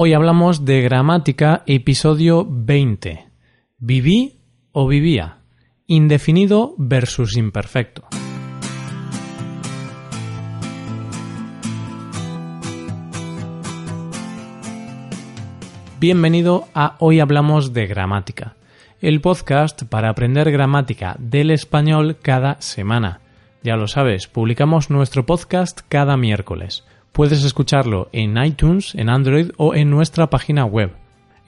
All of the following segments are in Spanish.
Hoy hablamos de gramática, episodio 20. Viví o vivía. Indefinido versus imperfecto. Bienvenido a Hoy Hablamos de Gramática, el podcast para aprender gramática del español cada semana. Ya lo sabes, publicamos nuestro podcast cada miércoles. Puedes escucharlo en iTunes, en Android o en nuestra página web.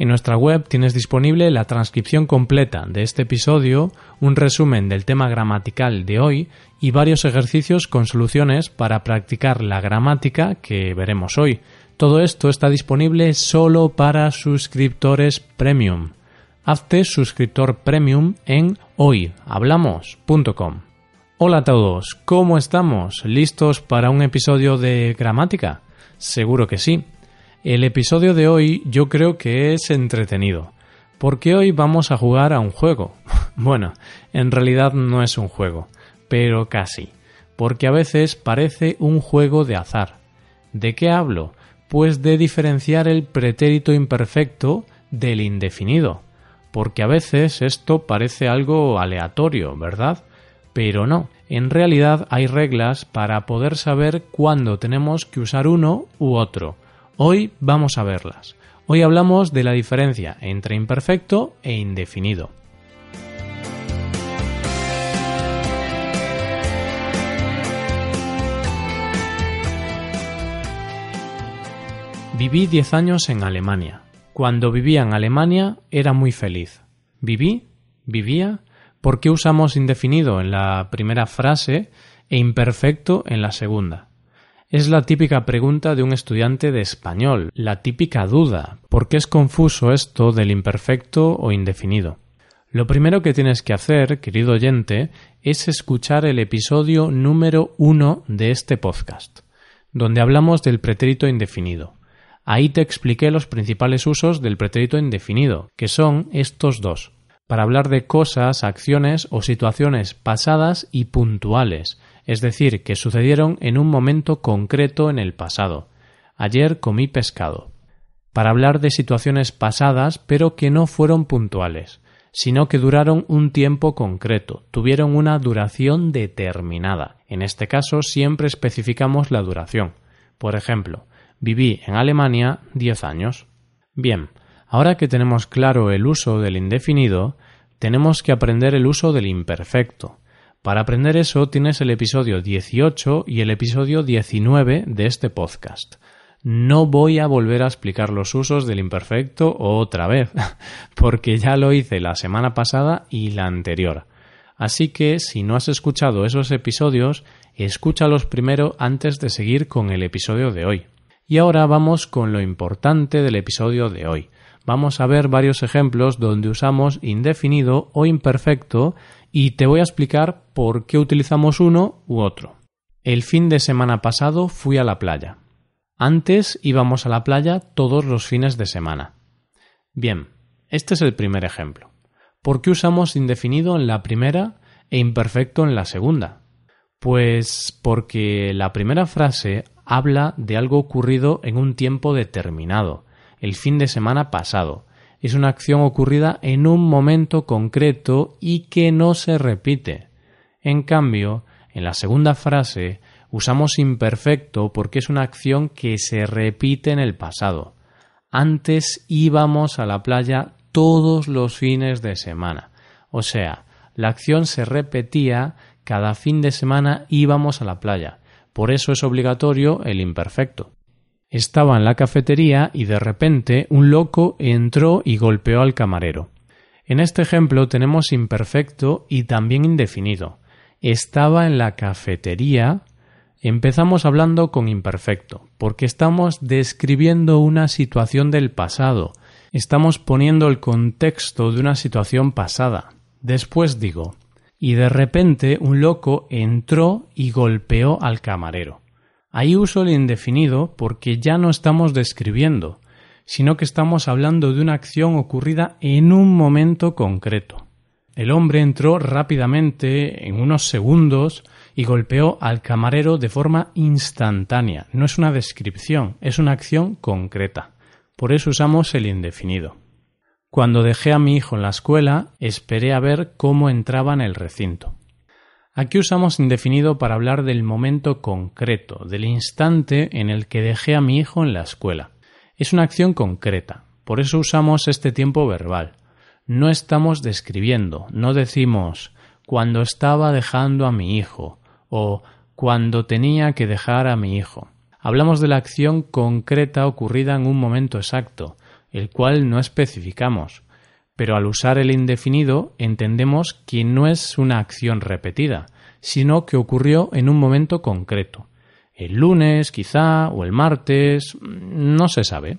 En nuestra web tienes disponible la transcripción completa de este episodio, un resumen del tema gramatical de hoy y varios ejercicios con soluciones para practicar la gramática que veremos hoy. Todo esto está disponible solo para suscriptores premium. Hazte suscriptor premium en hoyhablamos.com. Hola a todos, ¿cómo estamos? ¿Listos para un episodio de gramática? Seguro que sí. El episodio de hoy yo creo que es entretenido, porque hoy vamos a jugar a un juego. bueno, en realidad no es un juego, pero casi, porque a veces parece un juego de azar. ¿De qué hablo? Pues de diferenciar el pretérito imperfecto del indefinido, porque a veces esto parece algo aleatorio, ¿verdad? Pero no, en realidad hay reglas para poder saber cuándo tenemos que usar uno u otro. Hoy vamos a verlas. Hoy hablamos de la diferencia entre imperfecto e indefinido. Viví 10 años en Alemania. Cuando vivía en Alemania era muy feliz. ¿Viví? ¿Vivía? ¿Por qué usamos indefinido en la primera frase e imperfecto en la segunda? Es la típica pregunta de un estudiante de español, la típica duda. ¿Por qué es confuso esto del imperfecto o indefinido? Lo primero que tienes que hacer, querido oyente, es escuchar el episodio número uno de este podcast, donde hablamos del pretérito indefinido. Ahí te expliqué los principales usos del pretérito indefinido, que son estos dos para hablar de cosas, acciones o situaciones pasadas y puntuales, es decir, que sucedieron en un momento concreto en el pasado. Ayer comí pescado. Para hablar de situaciones pasadas pero que no fueron puntuales, sino que duraron un tiempo concreto, tuvieron una duración determinada. En este caso siempre especificamos la duración. Por ejemplo, viví en Alemania diez años. Bien, Ahora que tenemos claro el uso del indefinido, tenemos que aprender el uso del imperfecto. Para aprender eso tienes el episodio 18 y el episodio 19 de este podcast. No voy a volver a explicar los usos del imperfecto otra vez, porque ya lo hice la semana pasada y la anterior. Así que si no has escuchado esos episodios, escúchalos primero antes de seguir con el episodio de hoy. Y ahora vamos con lo importante del episodio de hoy vamos a ver varios ejemplos donde usamos indefinido o imperfecto y te voy a explicar por qué utilizamos uno u otro. El fin de semana pasado fui a la playa. Antes íbamos a la playa todos los fines de semana. Bien, este es el primer ejemplo. ¿Por qué usamos indefinido en la primera e imperfecto en la segunda? Pues porque la primera frase habla de algo ocurrido en un tiempo determinado, el fin de semana pasado. Es una acción ocurrida en un momento concreto y que no se repite. En cambio, en la segunda frase usamos imperfecto porque es una acción que se repite en el pasado. Antes íbamos a la playa todos los fines de semana. O sea, la acción se repetía cada fin de semana íbamos a la playa. Por eso es obligatorio el imperfecto. Estaba en la cafetería y de repente un loco entró y golpeó al camarero. En este ejemplo tenemos imperfecto y también indefinido. Estaba en la cafetería. Empezamos hablando con imperfecto, porque estamos describiendo una situación del pasado. Estamos poniendo el contexto de una situación pasada. Después digo, y de repente un loco entró y golpeó al camarero. Ahí uso el indefinido porque ya no estamos describiendo, sino que estamos hablando de una acción ocurrida en un momento concreto. El hombre entró rápidamente, en unos segundos, y golpeó al camarero de forma instantánea. No es una descripción, es una acción concreta. Por eso usamos el indefinido. Cuando dejé a mi hijo en la escuela, esperé a ver cómo entraba en el recinto. Aquí usamos indefinido para hablar del momento concreto, del instante en el que dejé a mi hijo en la escuela. Es una acción concreta, por eso usamos este tiempo verbal. No estamos describiendo, no decimos cuando estaba dejando a mi hijo o cuando tenía que dejar a mi hijo. Hablamos de la acción concreta ocurrida en un momento exacto, el cual no especificamos, pero al usar el indefinido entendemos que no es una acción repetida, sino que ocurrió en un momento concreto. El lunes, quizá, o el martes, no se sabe.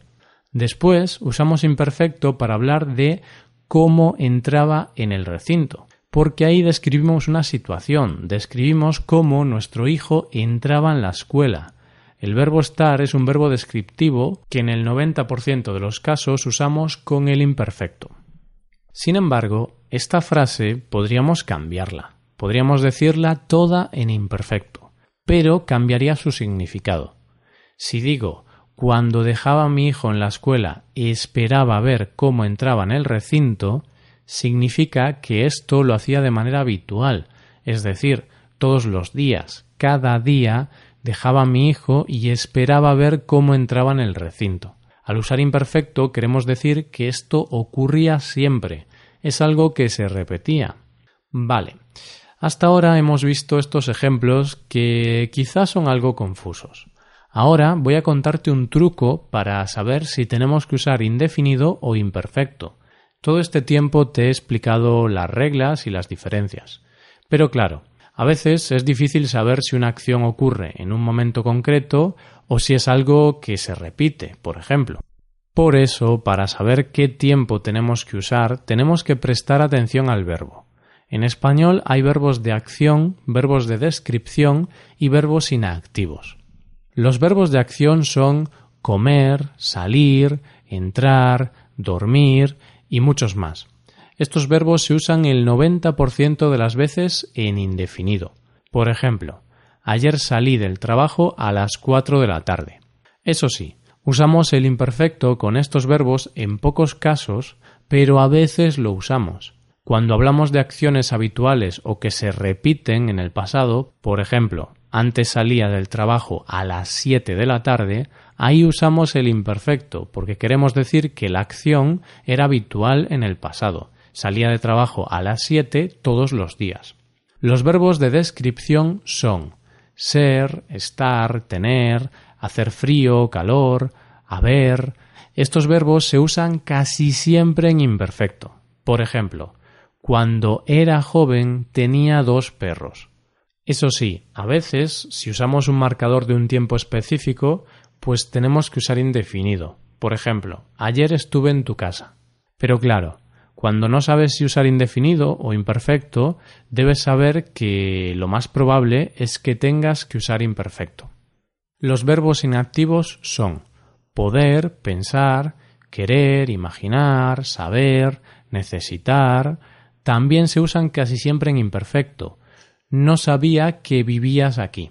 Después usamos imperfecto para hablar de cómo entraba en el recinto porque ahí describimos una situación, describimos cómo nuestro hijo entraba en la escuela. El verbo estar es un verbo descriptivo que en el 90% de los casos usamos con el imperfecto. Sin embargo, esta frase podríamos cambiarla, podríamos decirla toda en imperfecto, pero cambiaría su significado. Si digo cuando dejaba a mi hijo en la escuela y esperaba ver cómo entraba en el recinto, significa que esto lo hacía de manera habitual, es decir, todos los días, cada día, dejaba a mi hijo y esperaba ver cómo entraba en el recinto. Al usar imperfecto queremos decir que esto ocurría siempre, es algo que se repetía. Vale. Hasta ahora hemos visto estos ejemplos que quizás son algo confusos. Ahora voy a contarte un truco para saber si tenemos que usar indefinido o imperfecto. Todo este tiempo te he explicado las reglas y las diferencias. Pero claro, a veces es difícil saber si una acción ocurre en un momento concreto o si es algo que se repite, por ejemplo. Por eso, para saber qué tiempo tenemos que usar, tenemos que prestar atención al verbo. En español hay verbos de acción, verbos de descripción y verbos inactivos. Los verbos de acción son comer, salir, entrar, dormir y muchos más. Estos verbos se usan el 90% de las veces en indefinido. Por ejemplo, ayer salí del trabajo a las 4 de la tarde. Eso sí, usamos el imperfecto con estos verbos en pocos casos, pero a veces lo usamos. Cuando hablamos de acciones habituales o que se repiten en el pasado, por ejemplo, antes salía del trabajo a las 7 de la tarde, ahí usamos el imperfecto porque queremos decir que la acción era habitual en el pasado. Salía de trabajo a las 7 todos los días. Los verbos de descripción son ser, estar, tener, hacer frío, calor, haber. Estos verbos se usan casi siempre en imperfecto. Por ejemplo, cuando era joven tenía dos perros. Eso sí, a veces, si usamos un marcador de un tiempo específico, pues tenemos que usar indefinido. Por ejemplo, ayer estuve en tu casa. Pero claro, cuando no sabes si usar indefinido o imperfecto, debes saber que lo más probable es que tengas que usar imperfecto. Los verbos inactivos son poder, pensar, querer, imaginar, saber, necesitar. También se usan casi siempre en imperfecto, no sabía que vivías aquí.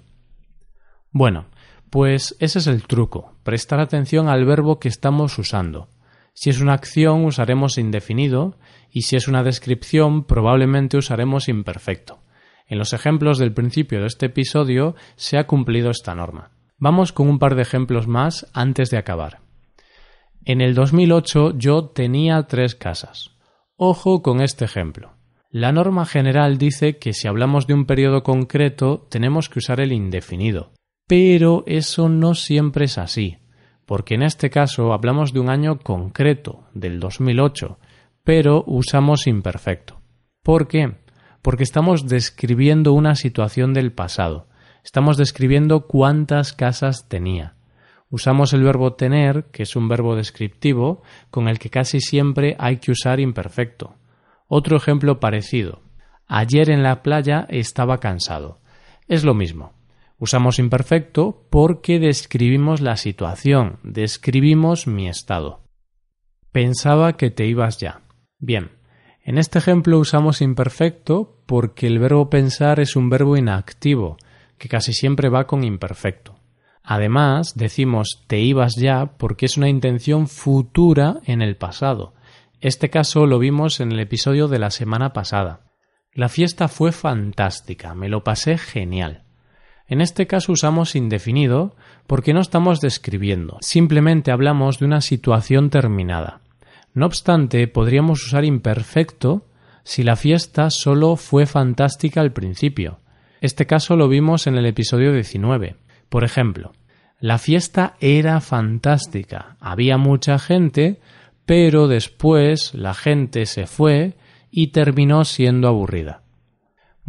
Bueno, pues ese es el truco, prestar atención al verbo que estamos usando. Si es una acción usaremos indefinido y si es una descripción probablemente usaremos imperfecto. En los ejemplos del principio de este episodio se ha cumplido esta norma. Vamos con un par de ejemplos más antes de acabar. En el 2008 yo tenía tres casas. Ojo con este ejemplo. La norma general dice que si hablamos de un periodo concreto tenemos que usar el indefinido, pero eso no siempre es así, porque en este caso hablamos de un año concreto, del 2008, pero usamos imperfecto. ¿Por qué? Porque estamos describiendo una situación del pasado, estamos describiendo cuántas casas tenía. Usamos el verbo tener, que es un verbo descriptivo, con el que casi siempre hay que usar imperfecto. Otro ejemplo parecido. Ayer en la playa estaba cansado. Es lo mismo. Usamos imperfecto porque describimos la situación, describimos mi estado. Pensaba que te ibas ya. Bien, en este ejemplo usamos imperfecto porque el verbo pensar es un verbo inactivo, que casi siempre va con imperfecto. Además, decimos te ibas ya porque es una intención futura en el pasado. Este caso lo vimos en el episodio de la semana pasada. La fiesta fue fantástica, me lo pasé genial. En este caso usamos indefinido porque no estamos describiendo, simplemente hablamos de una situación terminada. No obstante, podríamos usar imperfecto si la fiesta solo fue fantástica al principio. Este caso lo vimos en el episodio 19. Por ejemplo, la fiesta era fantástica, había mucha gente, pero después la gente se fue y terminó siendo aburrida.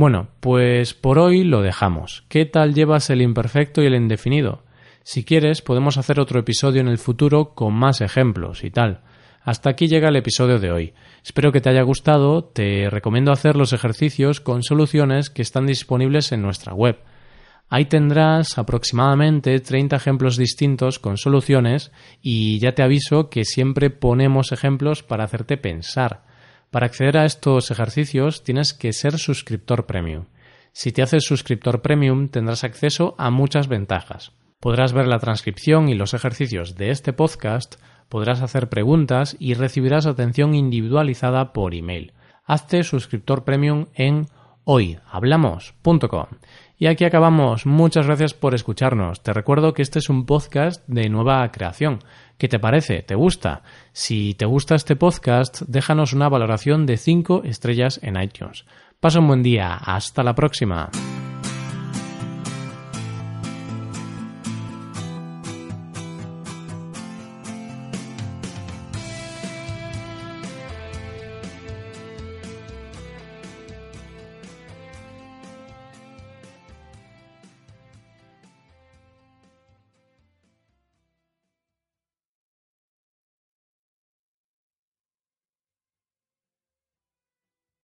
Bueno, pues por hoy lo dejamos. ¿Qué tal llevas el imperfecto y el indefinido? Si quieres, podemos hacer otro episodio en el futuro con más ejemplos y tal. Hasta aquí llega el episodio de hoy. Espero que te haya gustado. Te recomiendo hacer los ejercicios con soluciones que están disponibles en nuestra web. Ahí tendrás aproximadamente 30 ejemplos distintos con soluciones y ya te aviso que siempre ponemos ejemplos para hacerte pensar. Para acceder a estos ejercicios tienes que ser suscriptor premium. Si te haces suscriptor premium tendrás acceso a muchas ventajas. Podrás ver la transcripción y los ejercicios de este podcast podrás hacer preguntas y recibirás atención individualizada por email. Hazte suscriptor premium en hoyhablamos.com. Y aquí acabamos. Muchas gracias por escucharnos. Te recuerdo que este es un podcast de nueva creación. ¿Qué te parece? ¿Te gusta? Si te gusta este podcast, déjanos una valoración de 5 estrellas en iTunes. Pasa un buen día. Hasta la próxima.